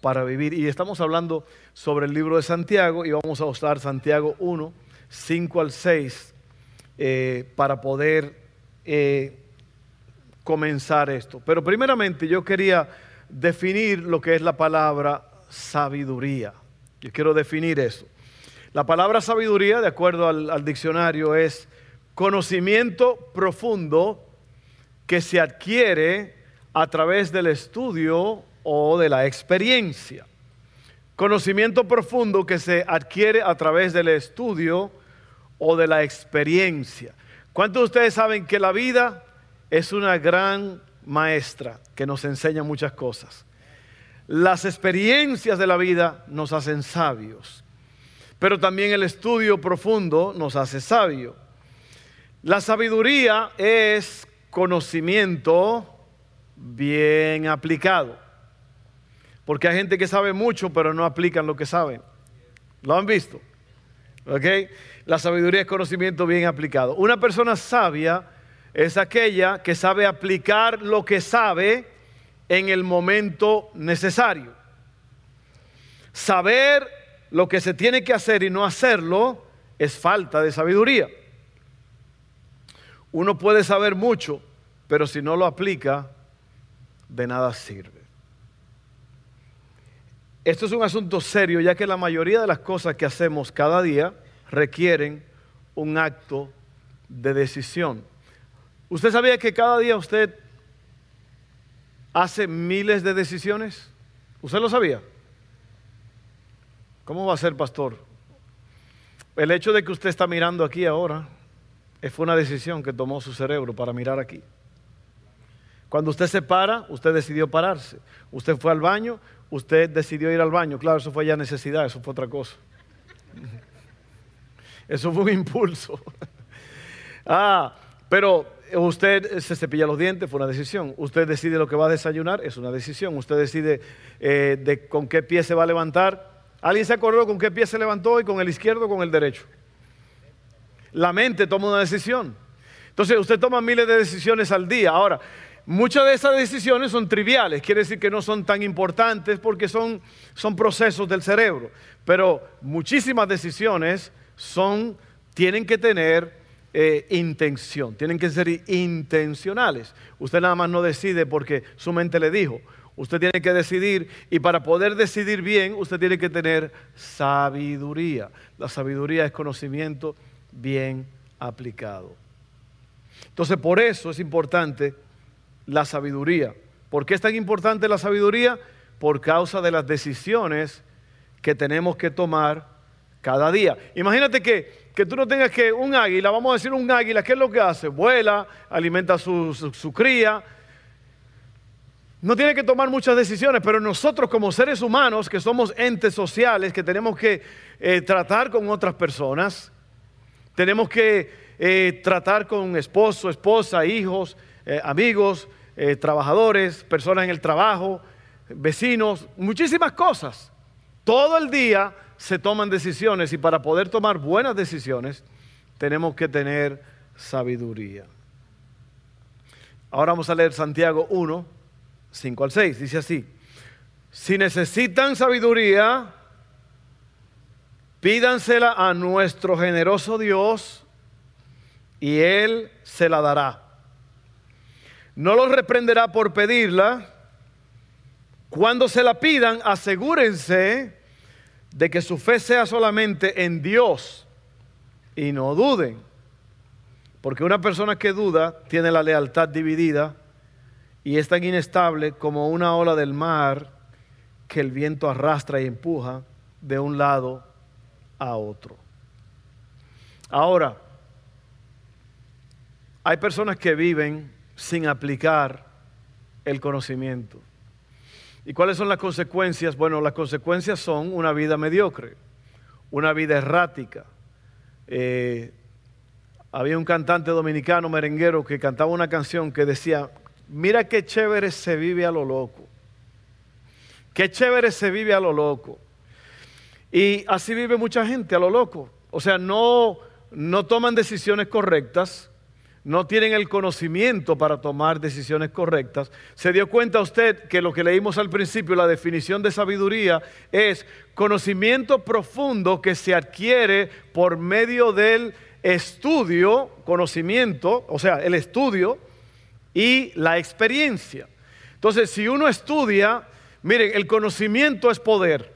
para vivir. Y estamos hablando sobre el libro de Santiago y vamos a usar Santiago 1, 5 al 6, eh, para poder eh, comenzar esto. Pero primeramente yo quería definir lo que es la palabra sabiduría. Yo quiero definir eso. La palabra sabiduría, de acuerdo al, al diccionario, es conocimiento profundo que se adquiere a través del estudio o de la experiencia. Conocimiento profundo que se adquiere a través del estudio o de la experiencia. ¿Cuántos de ustedes saben que la vida es una gran maestra que nos enseña muchas cosas? Las experiencias de la vida nos hacen sabios, pero también el estudio profundo nos hace sabio. La sabiduría es conocimiento bien aplicado. Porque hay gente que sabe mucho, pero no aplican lo que saben. ¿Lo han visto? ¿Ok? La sabiduría es conocimiento bien aplicado. Una persona sabia es aquella que sabe aplicar lo que sabe en el momento necesario. Saber lo que se tiene que hacer y no hacerlo es falta de sabiduría. Uno puede saber mucho, pero si no lo aplica, de nada sirve. Esto es un asunto serio, ya que la mayoría de las cosas que hacemos cada día requieren un acto de decisión. ¿Usted sabía que cada día usted hace miles de decisiones? ¿Usted lo sabía? ¿Cómo va a ser, pastor? El hecho de que usted está mirando aquí ahora fue una decisión que tomó su cerebro para mirar aquí. Cuando usted se para, usted decidió pararse. Usted fue al baño, usted decidió ir al baño. Claro, eso fue ya necesidad, eso fue otra cosa. Eso fue un impulso. Ah, pero usted se cepilla los dientes, fue una decisión. Usted decide lo que va a desayunar, es una decisión. Usted decide eh, de con qué pie se va a levantar. ¿Alguien se acordó con qué pie se levantó y con el izquierdo o con el derecho? La mente toma una decisión. Entonces usted toma miles de decisiones al día. Ahora, Muchas de esas decisiones son triviales, quiere decir que no son tan importantes porque son, son procesos del cerebro, pero muchísimas decisiones son, tienen que tener eh, intención, tienen que ser intencionales. Usted nada más no decide porque su mente le dijo, usted tiene que decidir y para poder decidir bien usted tiene que tener sabiduría. La sabiduría es conocimiento bien aplicado. Entonces por eso es importante la sabiduría. ¿Por qué es tan importante la sabiduría? Por causa de las decisiones que tenemos que tomar cada día. Imagínate que, tú no tengas que un águila, vamos a decir un águila, ¿qué es lo que hace? Vuela, alimenta su, su, cría. No tiene que tomar muchas decisiones, pero nosotros como seres humanos, que somos entes sociales, que tenemos que eh, tratar con otras personas, tenemos que eh, tratar con esposo, esposa, hijos, eh, amigos, eh, trabajadores, personas en el trabajo, vecinos, muchísimas cosas. Todo el día se toman decisiones y para poder tomar buenas decisiones tenemos que tener sabiduría. Ahora vamos a leer Santiago 1, 5 al 6. Dice así, si necesitan sabiduría, pídansela a nuestro generoso Dios y Él se la dará no los reprenderá por pedirla. Cuando se la pidan, asegúrense de que su fe sea solamente en Dios y no duden. Porque una persona que duda tiene la lealtad dividida y es tan inestable como una ola del mar que el viento arrastra y empuja de un lado a otro. Ahora, hay personas que viven sin aplicar el conocimiento. ¿Y cuáles son las consecuencias? Bueno, las consecuencias son una vida mediocre, una vida errática. Eh, había un cantante dominicano merenguero que cantaba una canción que decía, mira qué chévere se vive a lo loco. Qué chévere se vive a lo loco. Y así vive mucha gente a lo loco. O sea, no, no toman decisiones correctas, no tienen el conocimiento para tomar decisiones correctas. ¿Se dio cuenta usted que lo que leímos al principio, la definición de sabiduría, es conocimiento profundo que se adquiere por medio del estudio, conocimiento, o sea, el estudio y la experiencia. Entonces, si uno estudia, miren, el conocimiento es poder.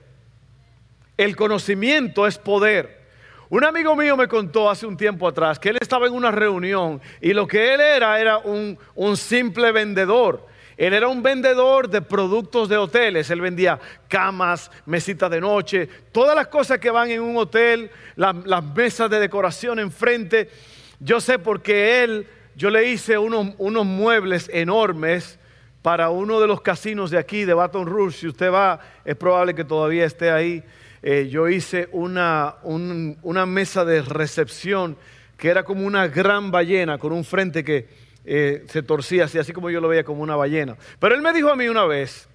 El conocimiento es poder. Un amigo mío me contó hace un tiempo atrás que él estaba en una reunión y lo que él era era un, simple vendedor. Él era un vendedor de productos de hoteles. Él vendía camas, mesitas de noche, todas las cosas que van en un hotel, las mesas de decoración enfrente. Yo sé porque él, yo le hice unos, unos muebles enormes para uno de los casinos de aquí, de Baton Rouge. Si usted va, es probable que todavía esté ahí. Eh, yo hice una, una mesa de recepción que era como una gran ballena con un frente que eh, se torcía así, así como yo lo veía como una ballena. Pero él me dijo a mí una vez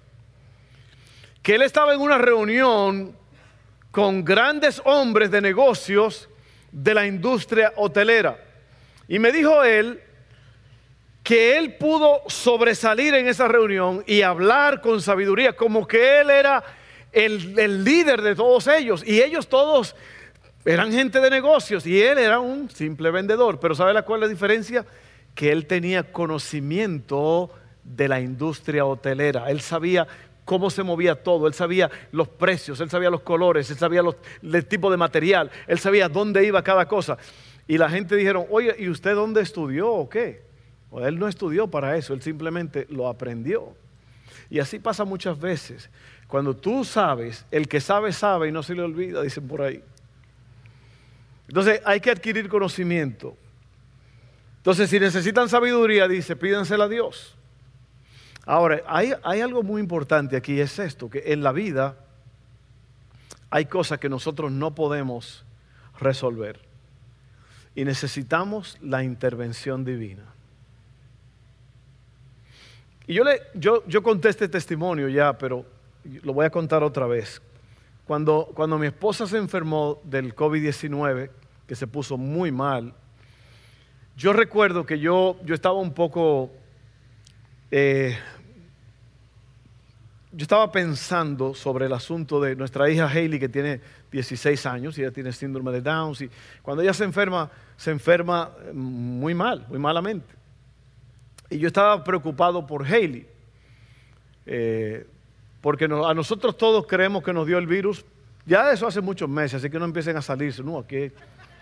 que él estaba en una reunión con grandes hombres de negocios de la industria hotelera. Y me dijo él que él pudo sobresalir en esa reunión y hablar con sabiduría, como que él era el, líder de todos ellos. Y ellos todos eran gente de negocios y él era un simple vendedor. Pero ¿sabe la cuál es la diferencia? Que él tenía conocimiento de la industria hotelera. Él sabía cómo se movía todo, él sabía los precios, él sabía los colores, él sabía el tipo de material, él sabía dónde iba cada cosa. Y la gente dijeron, oye, ¿y usted dónde estudió o qué? O él no estudió para eso, él simplemente lo aprendió. Y así pasa muchas veces. Cuando tú sabes, el que sabe, sabe y no se le olvida, dicen por ahí. Entonces hay que adquirir conocimiento. Entonces, si necesitan sabiduría, dice, pídansela a Dios. Ahora, hay, hay, algo muy importante aquí, es esto, que en la vida hay cosas que nosotros no podemos resolver y necesitamos la intervención divina. Y yo, le, yo, yo conté este testimonio ya, pero lo voy a contar otra vez. Cuando, cuando mi esposa se enfermó del COVID-19, que se puso muy mal, yo recuerdo que yo, yo estaba un poco, eh, yo estaba pensando sobre el asunto de nuestra hija Hailey, que tiene 16 años y ella tiene síndrome de Down. Y cuando ella se enferma, se enferma muy mal, muy malamente. Y yo estaba preocupado por Hailey. Eh, porque a nosotros todos creemos que nos dio el virus, ya de eso hace muchos meses, así que no empiecen a salirse, no, aquí,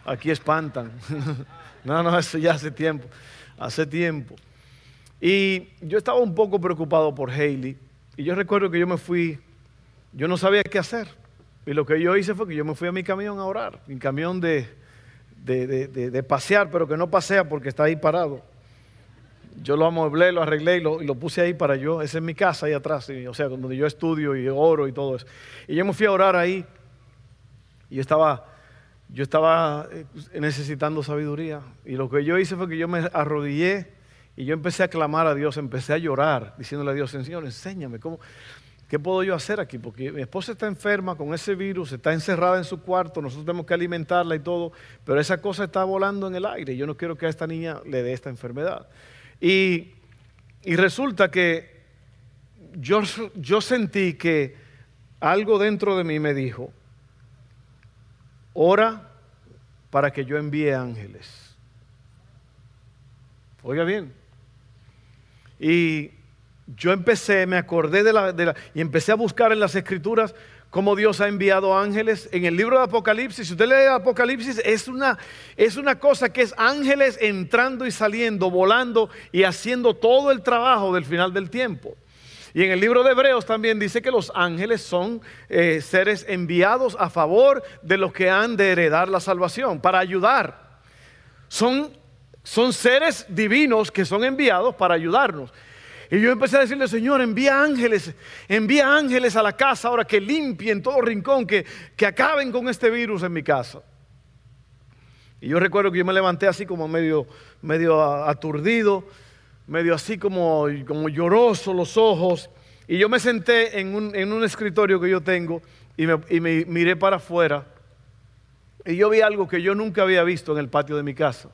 aquí espantan. no, no, eso ya hace tiempo, hace tiempo. Y yo estaba un poco preocupado por Hailey, y yo recuerdo que yo me fui, yo no sabía qué hacer, y lo que yo hice fue que yo me fui a mi camión a orar, mi camión de, de pasear, pero que no pasea porque está ahí parado yo lo amueblé, lo arreglé y lo, puse ahí para yo. Esa es mi casa ahí atrás, o sea, donde yo estudio y oro y todo eso. Y yo me fui a orar ahí y yo estaba, yo estaba eh, necesitando sabiduría. Y lo que yo hice fue que yo me arrodillé y yo empecé a clamar a Dios, empecé a llorar, diciéndole a Dios, Señor, enséñame, ¿cómo, ¿qué puedo yo hacer aquí? Porque mi esposa está enferma con ese virus, está encerrada en su cuarto, nosotros tenemos que alimentarla y todo, pero esa cosa está volando en el aire yo no quiero que a esta niña le dé esta enfermedad. Y, resulta que yo, yo sentí que algo dentro de mí me dijo, ora para que yo envíe ángeles. Oiga bien. Y yo empecé, me acordé de la, de la, y empecé a buscar en las escrituras cómo Dios ha enviado ángeles. En el libro de Apocalipsis, si usted lee Apocalipsis, es una, es una cosa que es ángeles entrando y saliendo, volando y haciendo todo el trabajo del final del tiempo. Y en el libro de Hebreos también dice que los ángeles son eh, seres enviados a favor de los que han de heredar la salvación, para ayudar. Son, son seres divinos que son enviados para ayudarnos. Y yo empecé a decirle, Señor, envía ángeles, envía ángeles a la casa ahora que limpien todo rincón, que, que acaben con este virus en mi casa. Y yo recuerdo que yo me levanté así como medio, medio aturdido, medio así como, como lloroso los ojos. Y yo me senté en un, en un escritorio que yo tengo y me, y me miré para afuera. Y yo vi algo que yo nunca había visto en el patio de mi casa.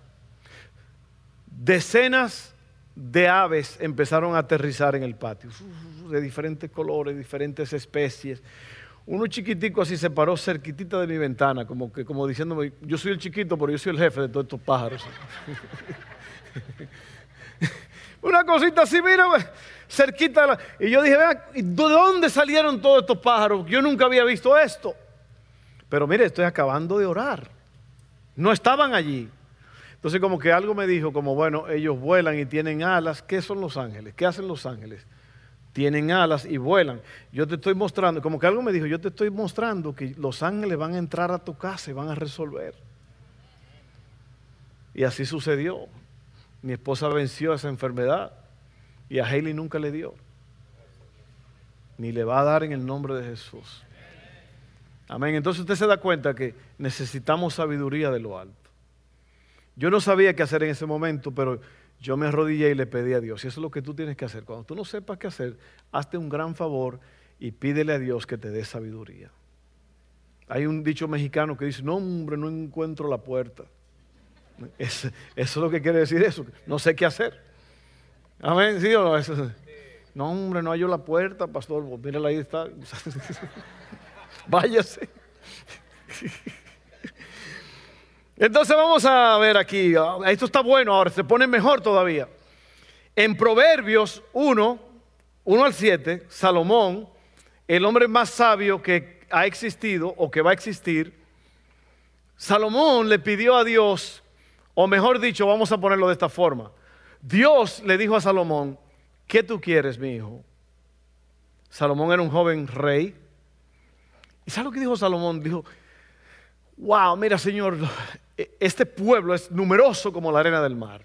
Decenas de aves empezaron a aterrizar en el patio, de diferentes colores, diferentes especies. Uno chiquitico así se paró cerquitita de mi ventana, como que como diciéndome, yo soy el chiquito, pero yo soy el jefe de todos estos pájaros. Una cosita así, mira, cerquita. Y yo dije, ¿de dónde salieron todos estos pájaros? Yo nunca había visto esto. Pero mire, estoy acabando de orar. No estaban allí. Entonces como que algo me dijo, como bueno, ellos vuelan y tienen alas. ¿Qué son los ángeles? ¿Qué hacen los ángeles? Tienen alas y vuelan. Yo te estoy mostrando, como que algo me dijo, yo te estoy mostrando que los ángeles van a entrar a tu casa y van a resolver. Y así sucedió. Mi esposa venció esa enfermedad y a Haley nunca le dio. Ni le va a dar en el nombre de Jesús. Amén. Entonces usted se da cuenta que necesitamos sabiduría de lo alto. Yo no sabía qué hacer en ese momento, pero yo me arrodillé y le pedí a Dios. Y eso es lo que tú tienes que hacer. Cuando tú no sepas qué hacer, hazte un gran favor y pídele a Dios que te dé sabiduría. Hay un dicho mexicano que dice, no hombre, no encuentro la puerta. eso es lo que quiere decir eso. No sé qué hacer. Amén, ¿sí o no? no, hombre, no hallo la puerta, pastor. Mírala ahí está. Váyase. Entonces vamos a ver aquí, esto está bueno ahora, se pone mejor todavía. En Proverbios 1, 1 al 7, Salomón, el hombre más sabio que ha existido o que va a existir, Salomón le pidió a Dios, o mejor dicho, vamos a ponerlo de esta forma, Dios le dijo a Salomón, ¿qué tú quieres, mi hijo? Salomón era un joven rey. ¿Y sabes lo que dijo Salomón? Dijo, wow, mira Señor, este pueblo es numeroso como la arena del mar.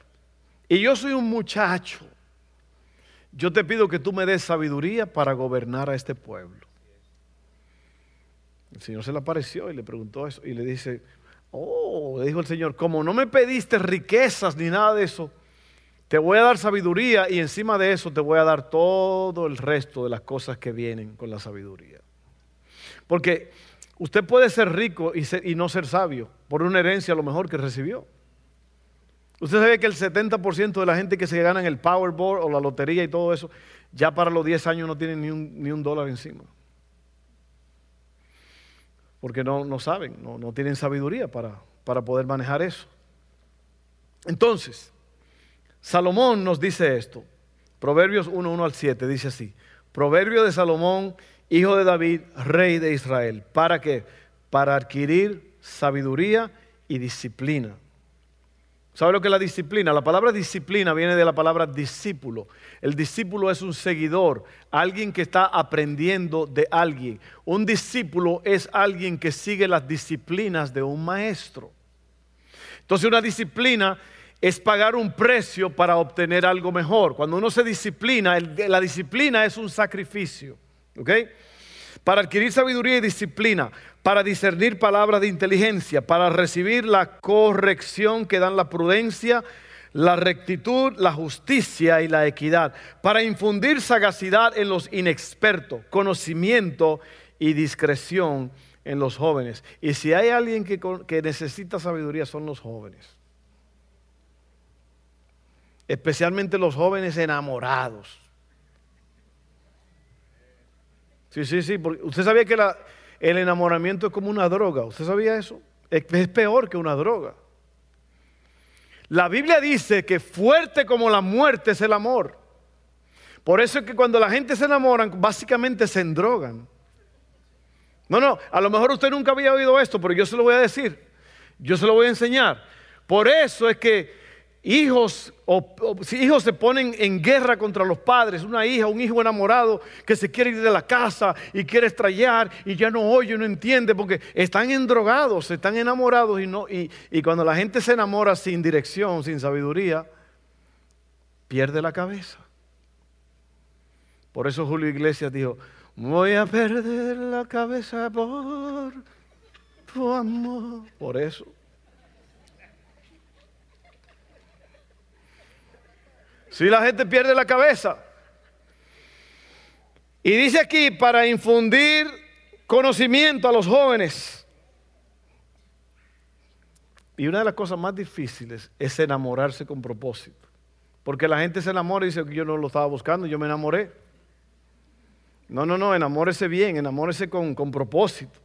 Y yo soy un muchacho. Yo te pido que tú me des sabiduría para gobernar a este pueblo. El Señor se le apareció y le preguntó eso y le dice, oh, le dijo el Señor, como no me pediste riquezas ni nada de eso, te voy a dar sabiduría y encima de eso te voy a dar todo el resto de las cosas que vienen con la sabiduría. Porque Usted puede ser rico y, no ser sabio por una herencia a lo mejor que recibió. Usted sabe que el 70% de la gente que se gana en el Powerball o la lotería y todo eso, ya para los 10 años no tienen ni un, dólar encima. Porque no, saben, no, no, tienen sabiduría para, para poder manejar eso. Entonces, Salomón nos dice esto. Proverbios 1, 1 al 7 dice así. Proverbio de Salomón hijo de David, rey de Israel. ¿Para qué? Para adquirir sabiduría y disciplina. ¿Sabe lo que es la disciplina? La palabra disciplina viene de la palabra discípulo. El discípulo es un seguidor, alguien que está aprendiendo de alguien. Un discípulo es alguien que sigue las disciplinas de un maestro. Entonces una disciplina es pagar un precio para obtener algo mejor. Cuando uno se disciplina, la disciplina es un sacrificio. Para adquirir sabiduría y disciplina, para discernir palabras de inteligencia, para recibir la corrección que dan la prudencia, la rectitud, la justicia y la equidad, para infundir sagacidad en los inexpertos, conocimiento y discreción en los jóvenes. Y si hay alguien que, que necesita sabiduría son los jóvenes. Especialmente los jóvenes enamorados Sí, sí, sí. usted sabía que el enamoramiento es como una droga. ¿Usted sabía eso? Es, es peor que una droga. La Biblia dice que fuerte como la muerte es el amor. Por eso es que cuando la gente se enamoran, básicamente se endrogan. No, no, a lo mejor usted nunca había oído esto, pero yo se lo voy a decir. Yo se lo voy a enseñar. Por eso es que hijos o, si hijos se ponen en guerra contra los padres, una hija, un hijo enamorado que se quiere ir de la casa y quiere estrellar y ya no oye, no entiende porque están endrogados, están enamorados y, no, y, y cuando la gente se enamora sin dirección, sin sabiduría, pierde la cabeza. Por eso Julio Iglesias dijo, voy a perder la cabeza por tu amor. Por eso. Si la gente pierde la cabeza. Y dice aquí, para infundir conocimiento a los jóvenes. Y una de las cosas más difíciles es enamorarse con propósito. Porque la gente se enamora y dice yo no lo estaba buscando, yo me enamoré. No, no, no, enamórese bien, enamórese con, con propósito.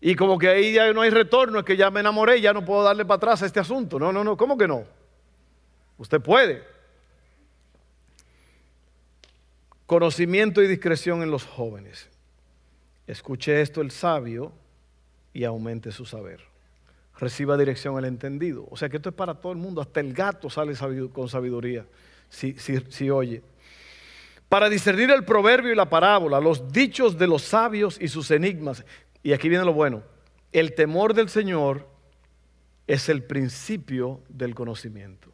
Y como que ahí ya no hay retorno, es que ya me enamoré, ya no puedo darle para atrás a este asunto. No, no, no, ¿cómo que no? Usted puede. Conocimiento y discreción en los jóvenes. Escuche esto el sabio y aumente su saber. Reciba dirección el entendido. O sea que esto es para todo el mundo. Hasta el gato sale con sabiduría si, si oye. Para discernir el proverbio y la parábola, los dichos de los sabios y sus enigmas. Y aquí viene lo bueno. El temor del Señor es el principio del conocimiento.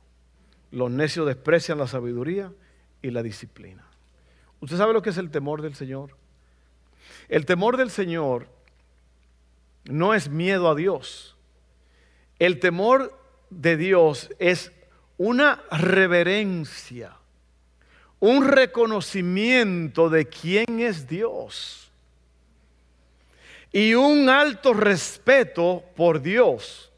Los necios desprecian la sabiduría y la disciplina. ¿Usted sabe lo que es el temor del Señor? El temor del Señor no es miedo a Dios. El temor de Dios es una reverencia, un reconocimiento de quién es Dios y un alto respeto por Dios.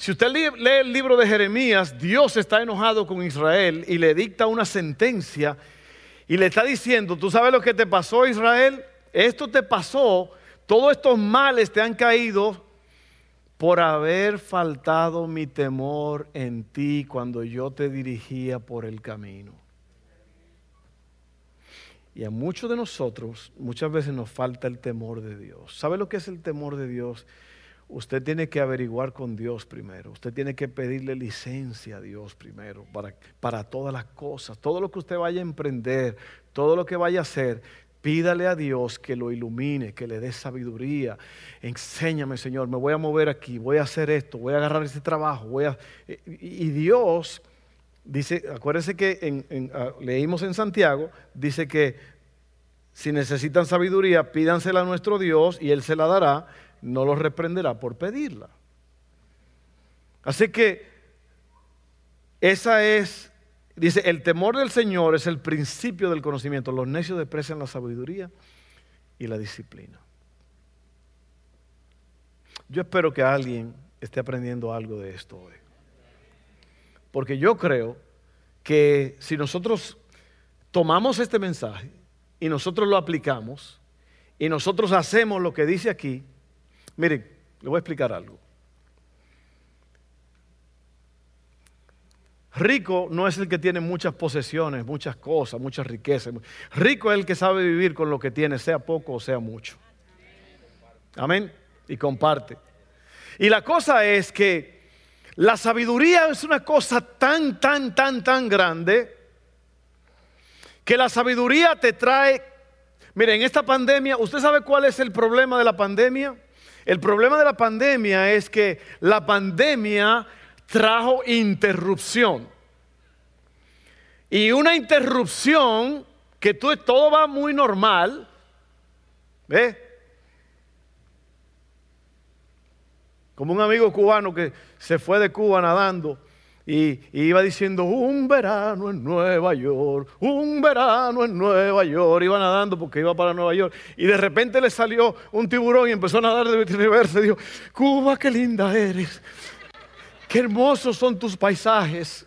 Si usted lee el libro de Jeremías, Dios está enojado con Israel y le dicta una sentencia y le está diciendo, ¿tú sabes lo que te pasó Israel? Esto te pasó, todos estos males te han caído por haber faltado mi temor en ti cuando yo te dirigía por el camino. Y a muchos de nosotros muchas veces nos falta el temor de Dios. ¿Sabe lo que es el temor de Dios? Usted tiene que averiguar con Dios primero. Usted tiene que pedirle licencia a Dios primero para, para todas las cosas. Todo lo que usted vaya a emprender, todo lo que vaya a hacer, pídale a Dios que lo ilumine, que le dé sabiduría. Enséñame, Señor, me voy a mover aquí, voy a hacer esto, voy a agarrar ese trabajo. Voy a... Y Dios dice, acuérdense que ah, leímos en Santiago, dice que si necesitan sabiduría, pídansela a nuestro Dios y Él se la dará no los reprenderá por pedirla. Así que esa es, dice, el temor del Señor es el principio del conocimiento. Los necios desprecian la sabiduría y la disciplina. Yo espero que alguien esté aprendiendo algo de esto hoy. Porque yo creo que si nosotros tomamos este mensaje y nosotros lo aplicamos y nosotros hacemos lo que dice aquí, Miren, le voy a explicar algo. Rico no es el que tiene muchas posesiones, muchas cosas, muchas riquezas. Rico es el que sabe vivir con lo que tiene, sea poco o sea mucho. Amén. Y comparte. Y la cosa es que la sabiduría es una cosa tan, tan, tan, tan grande que la sabiduría te trae... Miren, en esta pandemia, ¿usted sabe cuál es el problema de la pandemia? El problema de la pandemia es que la pandemia trajo interrupción. Y una interrupción que todo va muy normal, ¿ves? Como un amigo cubano que se fue de Cuba nadando y, iba diciendo, un verano en Nueva York, un verano en Nueva York. Iba nadando porque iba para Nueva York. Y de repente le salió un tiburón y empezó a nadar de reversa. Y dijo, Cuba, qué linda eres. Qué hermosos son tus paisajes.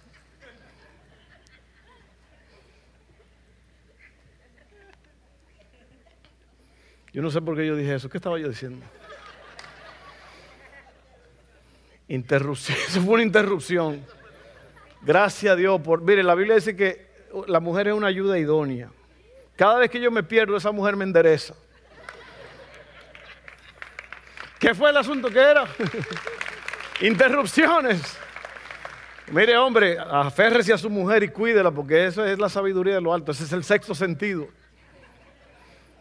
Yo no sé por qué yo dije eso. ¿Qué estaba yo diciendo? Interrupción. Eso fue una interrupción. Gracias a Dios por... Mire, la Biblia dice que la mujer es una ayuda idónea. Cada vez que yo me pierdo, esa mujer me endereza. ¿Qué fue el asunto que era? Interrupciones. Mire, hombre, aférrese a su mujer y cuídela, porque eso es la sabiduría de lo alto, ese es el sexto sentido.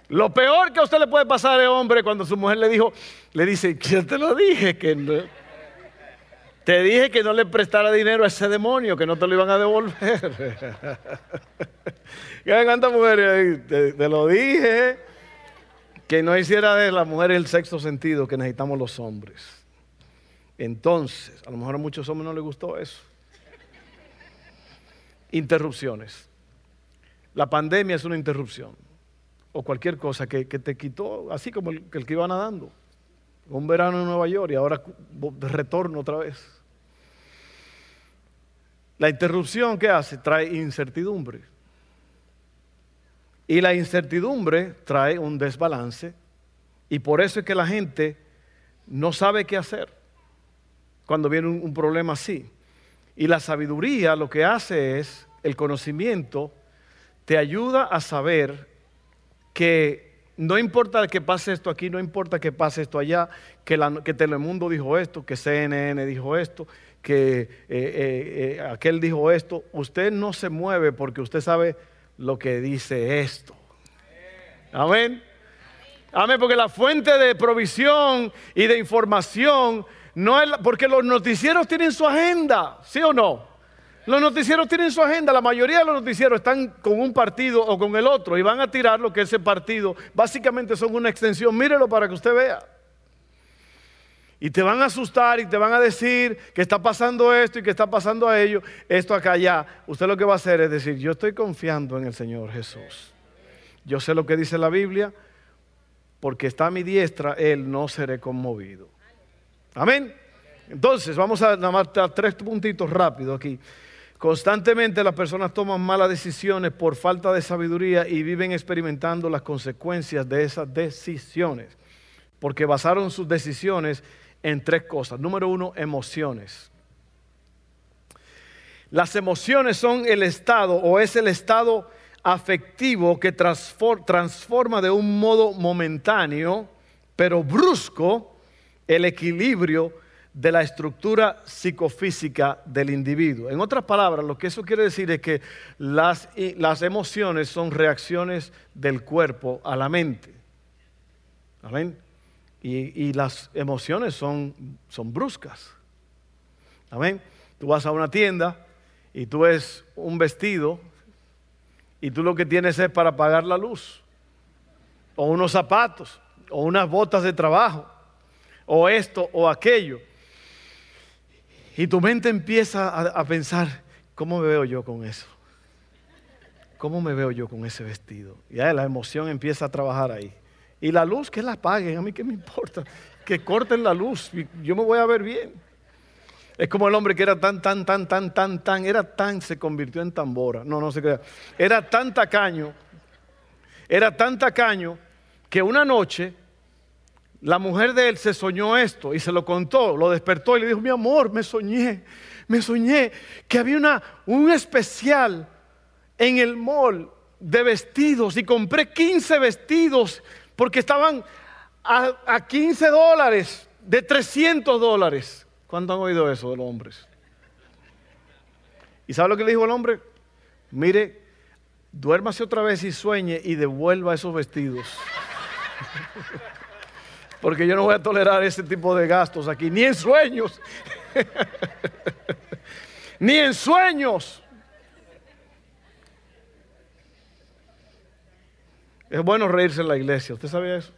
Lo peor que a usted le puede pasar, es hombre, cuando su mujer le dijo, le dice, yo te lo dije que no. Te dije que no le prestara dinero a ese demonio, que no te lo iban a devolver. ¿Qué cuántas mujeres? Te, te, lo dije. Que no hiciera de la mujer el sexto sentido que necesitamos los hombres. Entonces, a lo mejor a muchos hombres no les gustó eso. Interrupciones. La pandemia es una interrupción. O cualquier cosa que, que te quitó, así como el, el que iba nadando un verano en Nueva York y ahora retorno otra vez. La interrupción que hace trae incertidumbre. Y la incertidumbre trae un desbalance. Y por eso es que la gente no sabe qué hacer cuando viene un, un problema así. Y la sabiduría lo que hace es, el conocimiento te ayuda a saber que no importa que pase esto aquí, no importa que pase esto allá, que, que Telemundo dijo esto, que CNN dijo esto, que eh, eh, eh, aquel dijo esto. Usted no se mueve porque usted sabe lo que dice esto. Amén. Amén, porque la fuente de provisión y de información no es, porque los noticieros tienen su agenda, ¿sí o no? Los noticieros tienen su agenda, la mayoría de los noticieros están con un partido o con el otro y van a tirar lo que ese partido básicamente son una extensión. Mírelo para que usted vea. Y te van a asustar y te van a decir que está pasando esto y que está pasando a ello, esto acá allá. Usted lo que va a hacer es decir, yo estoy confiando en el Señor Jesús. Yo sé lo que dice la Biblia, porque está a mi diestra, Él no seré conmovido. Amén. Entonces, vamos a nada tres puntitos rápidos aquí. Constantemente las personas toman malas decisiones por falta de sabiduría y viven experimentando las consecuencias de esas decisiones, porque basaron sus decisiones en tres cosas. Número uno, emociones. Las emociones son el estado o es el estado afectivo que transforma de un modo momentáneo, pero brusco, el equilibrio de la estructura psicofísica del individuo. En otras palabras, lo que eso quiere decir es que las, las emociones son reacciones del cuerpo a la mente. Amén. Y, las emociones son, son bruscas. Amén. Tú vas a una tienda y tú ves un vestido y tú lo que tienes es para pagar la luz, o unos zapatos, o unas botas de trabajo, o esto o aquello. Y tu mente empieza a, pensar, ¿cómo me veo yo con eso? ¿Cómo me veo yo con ese vestido? Y ahí la emoción empieza a trabajar ahí. Y la luz, que la apaguen, a mí qué me importa. Que corten la luz, yo me voy a ver bien. Es como el hombre que era tan, tan, tan, tan, tan, tan, era tan, se convirtió en tambora. No, no se crea. Era tan tacaño, era tan tacaño que una noche la mujer de él se soñó esto y se lo contó, lo despertó y le dijo, mi amor, me soñé, me soñé que había una, un especial en el mall de vestidos y compré 15 vestidos porque estaban a, a 15 dólares, de 300 dólares. ¿Cuánto han oído eso de los hombres? ¿Y sabe lo que le dijo el hombre? Mire, duérmase otra vez y sueñe y devuelva esos vestidos. porque yo no voy a tolerar ese tipo de gastos aquí, ni en sueños, ni en sueños. Es bueno reírse en la iglesia, ¿usted sabía eso?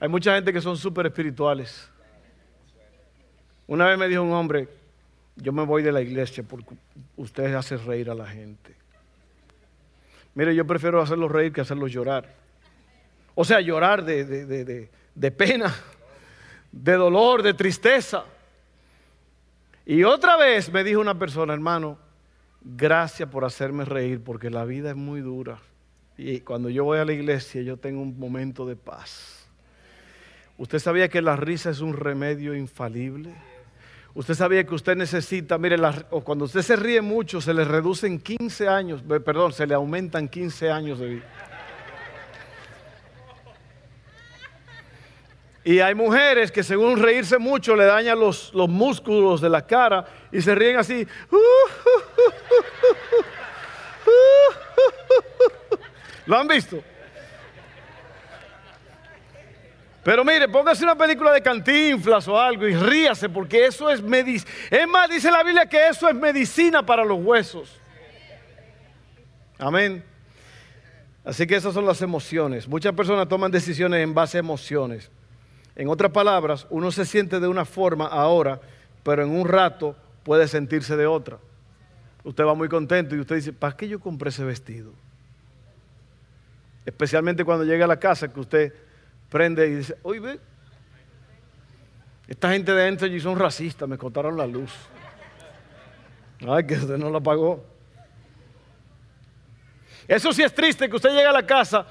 Hay mucha gente que son súper espirituales. Una vez me dijo un hombre, yo me voy de la iglesia porque usted hace reír a la gente. Mire, yo prefiero hacerlos reír que hacerlos llorar. O sea, llorar de, de de pena, de dolor, de tristeza. Y otra vez me dijo una persona, hermano, gracias por hacerme reír porque la vida es muy dura. Y cuando yo voy a la iglesia yo tengo un momento de paz. ¿Usted sabía que la risa es un remedio infalible? Usted sabía que usted necesita, mire, cuando usted se ríe mucho se le reducen 15 años, perdón, se le aumentan 15 años de vida. Y hay mujeres que según reírse mucho le dañan los, los músculos de la cara y se ríen así. ¿Lo han visto? Pero mire, póngase una película de cantinflas o algo y ríase, porque eso es medicina. Es más, dice la Biblia que eso es medicina para los huesos. Amén. Así que esas son las emociones. Muchas personas toman decisiones en base a emociones. En otras palabras, uno se siente de una forma ahora, pero en un rato puede sentirse de otra. Usted va muy contento y usted dice, ¿para qué yo compré ese vestido? Especialmente cuando llega a la casa que usted prende y dice, oye, ve, esta gente de Entergy son racistas, me cortaron la luz. Ay, que usted no la pagó. Eso sí es triste que usted llega a la casa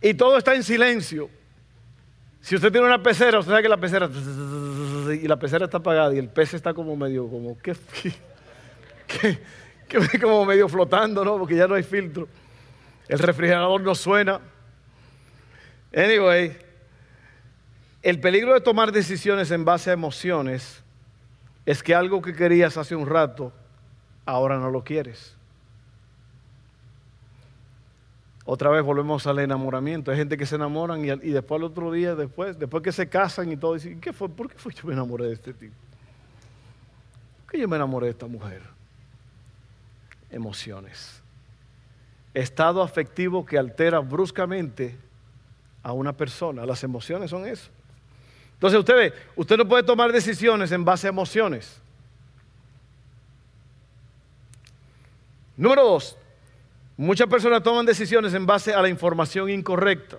y todo está en silencio. Si usted tiene una pecera, usted sabe que la pecera y la pecera está apagada y el pez está como medio, como, ¿qué? que, como medio flotando, ¿no? Porque ya no hay filtro. El refrigerador no suena. Anyway, el peligro de tomar decisiones en base a emociones es que algo que querías hace un rato, ahora no lo quieres. Otra vez volvemos al enamoramiento. Hay gente que se enamoran y, después al otro día, después, después que se casan y todo, dicen, ¿qué fue? ¿por qué fue yo me enamoré de este tipo? ¿Por qué yo me enamoré de esta mujer? Emociones. Estado afectivo que altera bruscamente a una persona. Las emociones son eso. Entonces usted ve, usted no puede tomar decisiones en base a emociones. Número dos, Muchas personas toman decisiones en base a la información incorrecta.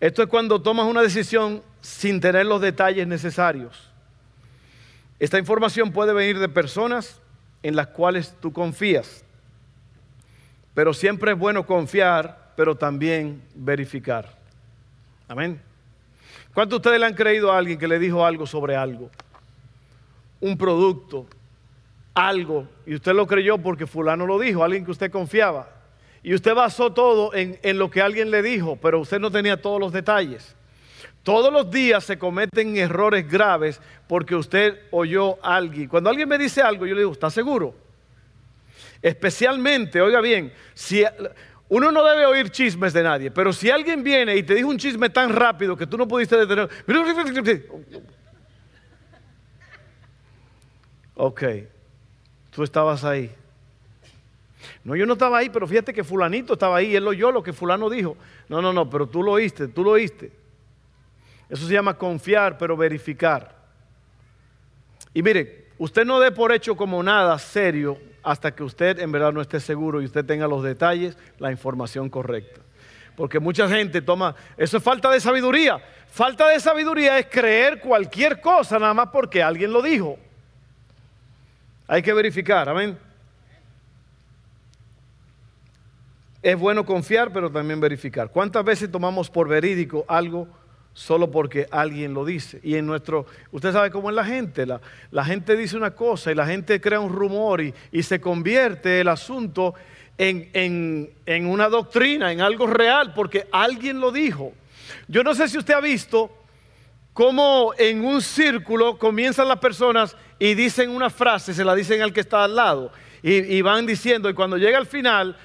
Esto es cuando tomas una decisión sin tener los detalles necesarios. Esta información puede venir de personas en las cuales tú confías. Pero siempre es bueno confiar, pero también verificar. Amén. ¿Cuántos de ustedes le han creído a alguien que le dijo algo sobre algo? Un producto, algo y usted lo creyó porque fulano lo dijo, alguien que usted confiaba. Y usted basó todo en, lo que alguien le dijo, pero usted no tenía todos los detalles. Todos los días se cometen errores graves porque usted oyó a alguien. Cuando alguien me dice algo, yo le digo, ¿está seguro? Especialmente, oiga bien, si uno no debe oír chismes de nadie, pero si alguien viene y te dijo un chisme tan rápido que tú no pudiste detener, ok, Tú estabas ahí. No, yo no estaba ahí, pero fíjate que fulanito estaba ahí, él oyó lo que fulano dijo. No, no, no, pero tú lo oíste, tú lo oíste. Eso se llama confiar, pero verificar. Y mire, usted no dé por hecho como nada serio hasta que usted en verdad no esté seguro y usted tenga los detalles, la información correcta. Porque mucha gente toma, eso es falta de sabiduría. Falta de sabiduría es creer cualquier cosa nada más porque alguien lo dijo. Hay que verificar, amén. Es bueno confiar, pero también verificar. ¿Cuántas veces tomamos por verídico algo solo porque alguien lo dice? Y en nuestro, usted sabe cómo es la gente, la, gente dice una cosa y la gente crea un rumor y, se convierte el asunto en, en una doctrina, en algo real, porque alguien lo dijo. Yo no sé si usted ha visto cómo en un círculo comienzan las personas y dicen una frase, se la dicen al que está al lado, y, van diciendo, y cuando llega al final,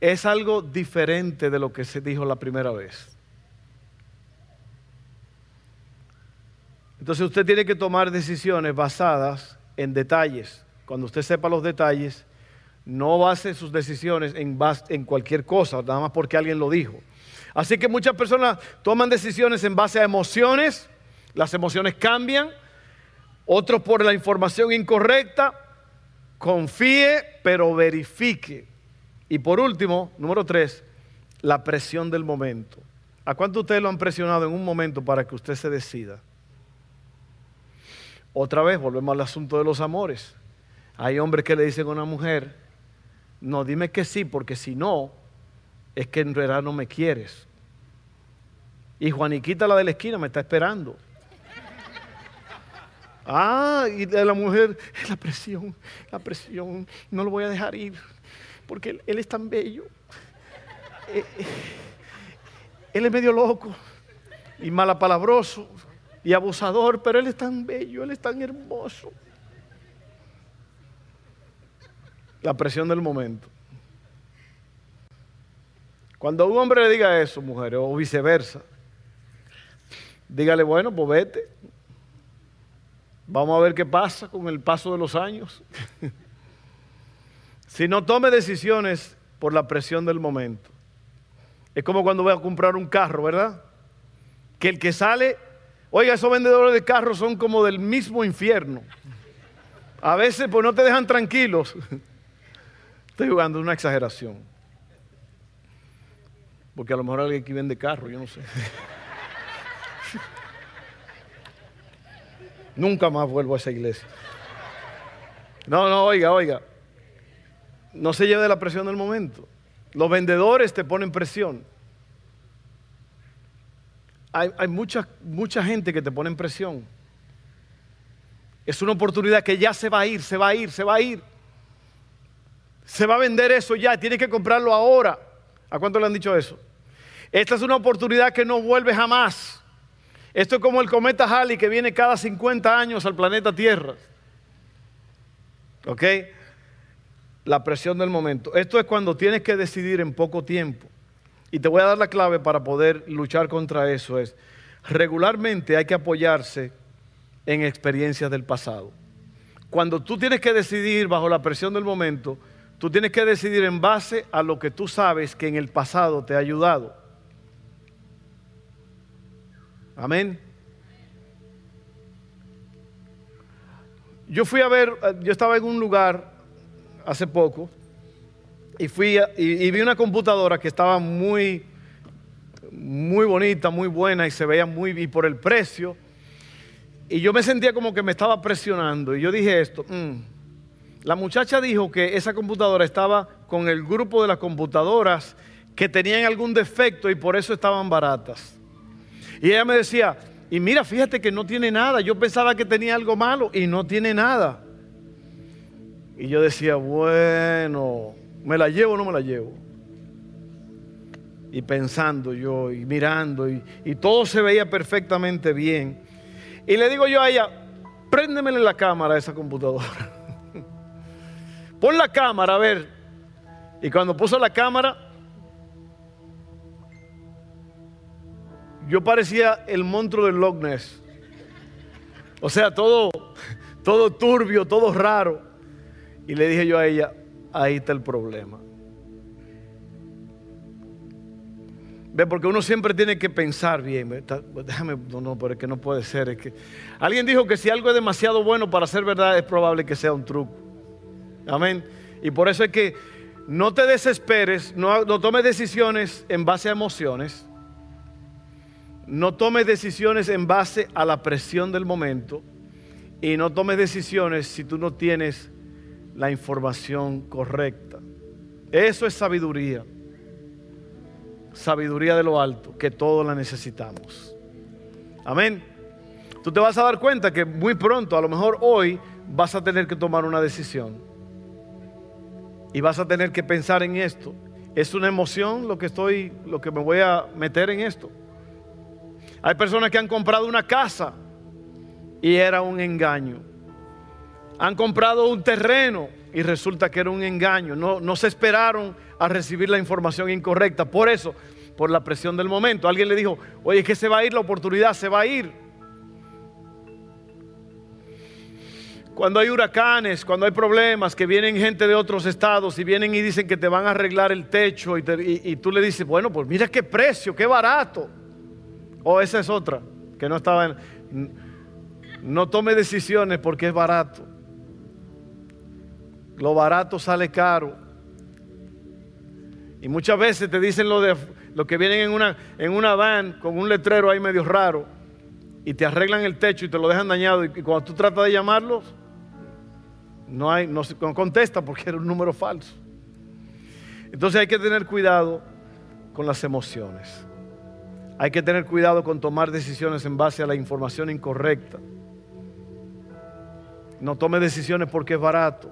es algo diferente de lo que se dijo la primera vez. Entonces usted tiene que tomar decisiones basadas en detalles. Cuando usted sepa los detalles, no base sus decisiones en, en cualquier cosa, nada más porque alguien lo dijo. Así que muchas personas toman decisiones en base a emociones, las emociones cambian, otros por la información incorrecta, confíe pero verifique. Y por último, número tres, la presión del momento. ¿A cuánto ustedes lo han presionado en un momento para que usted se decida? Otra vez, volvemos al asunto de los amores. Hay hombres que le dicen a una mujer, no, dime que sí, porque si no, es que en realidad no me quieres. Y Juaniquita, la de la esquina, me está esperando. Ah, y la mujer, la presión, la presión, no lo voy a dejar ir, porque él, es tan bello. Eh, eh, él es medio loco y malapalabroso y abusador, pero él es tan bello, él es tan hermoso. La presión del momento. Cuando un hombre le diga eso, mujer, o viceversa, dígale, bueno, pues vete. Vamos a ver qué pasa con el paso de los años. si no tome decisiones por la presión del momento. Es como cuando voy a comprar un carro, ¿verdad? Que el que sale, oiga, esos vendedores de carros son como del mismo infierno. A veces pues no te dejan tranquilos. Estoy jugando una exageración. Porque a lo mejor alguien que vende carro, yo no sé. Nunca más vuelvo a esa iglesia. No, no, oiga, oiga. No se lleve la presión del momento. Los vendedores te ponen presión. Hay, hay mucha, mucha gente que te pone en presión. Es una oportunidad que ya se va a ir, se va a ir, se va a ir. Se va a vender eso ya, tienes que comprarlo ahora. ¿A cuánto le han dicho eso? Esta es una oportunidad que no vuelve jamás. Esto es como el cometa Halley que viene cada 50 años al planeta Tierra. ¿Ok? La presión del momento. Esto es cuando tienes que decidir en poco tiempo. Y te voy a dar la clave para poder luchar contra eso. Es, regularmente hay que apoyarse en experiencias del pasado. Cuando tú tienes que decidir bajo la presión del momento, tú tienes que decidir en base a lo que tú sabes que en el pasado te ha ayudado. Amén. Yo fui a ver, yo estaba en un lugar hace poco y fui y, vi una computadora que estaba muy, muy bonita, muy buena y se veía muy bien por el precio. Y yo me sentía como que me estaba presionando. Y yo dije esto, mm". la muchacha dijo que esa computadora estaba con el grupo de las computadoras que tenían algún defecto y por eso estaban baratas. Y ella me decía, y mira, fíjate que no tiene nada. Yo pensaba que tenía algo malo y no tiene nada. Y yo decía, bueno, ¿me la llevo o no me la llevo? Y pensando yo, y mirando, y, y todo se veía perfectamente bien. Y le digo yo a ella, préndemele la cámara a esa computadora. Pon la cámara a ver. Y cuando puso la cámara, yo parecía el monstruo del Loch Ness. O sea, todo, todo turbio, todo raro. Y le dije yo a ella, ahí está el problema. Ve, porque uno siempre tiene que pensar bien. Déjame, no, no, pero es que no puede ser. Alguien dijo que si algo es demasiado bueno para ser verdad, es probable que sea un truco. Amén. Y por eso es que no te desesperes, no, no tomes decisiones en base a emociones. No tomes decisiones en base a la presión del momento. Y no tomes decisiones si tú no tienes la información correcta. Eso es sabiduría sabiduría de lo alto, que todos la necesitamos. Amén. Tú te vas a dar cuenta que muy pronto, a lo mejor hoy, vas a tener que tomar una decisión. Y vas a tener que pensar en esto. Es una emoción lo que estoy, lo que me voy a meter en esto. Hay personas que han comprado una casa y era un engaño. Han comprado un terreno y resulta que era un engaño. No, no se esperaron a recibir la información incorrecta. Por eso, por la presión del momento. Alguien le dijo, oye, es que se va a ir la oportunidad, se va a ir. Cuando hay huracanes, cuando hay problemas, que vienen gente de otros estados y vienen y dicen que te van a arreglar el techo y, y tú le dices, bueno, pues mira qué precio, qué barato. O esa es otra, que no estaba en... No tome decisiones porque es barato. Lo barato sale caro. Y muchas veces te dicen lo de los que vienen en una, en una van con un letrero ahí medio raro y te arreglan el techo y te lo dejan dañado. Y, cuando tú tratas de llamarlos, no, hay, no contesta porque era un número falso. Entonces hay que tener cuidado con las emociones. Hay que tener cuidado con tomar decisiones en base a la información incorrecta. No tome decisiones porque es barato.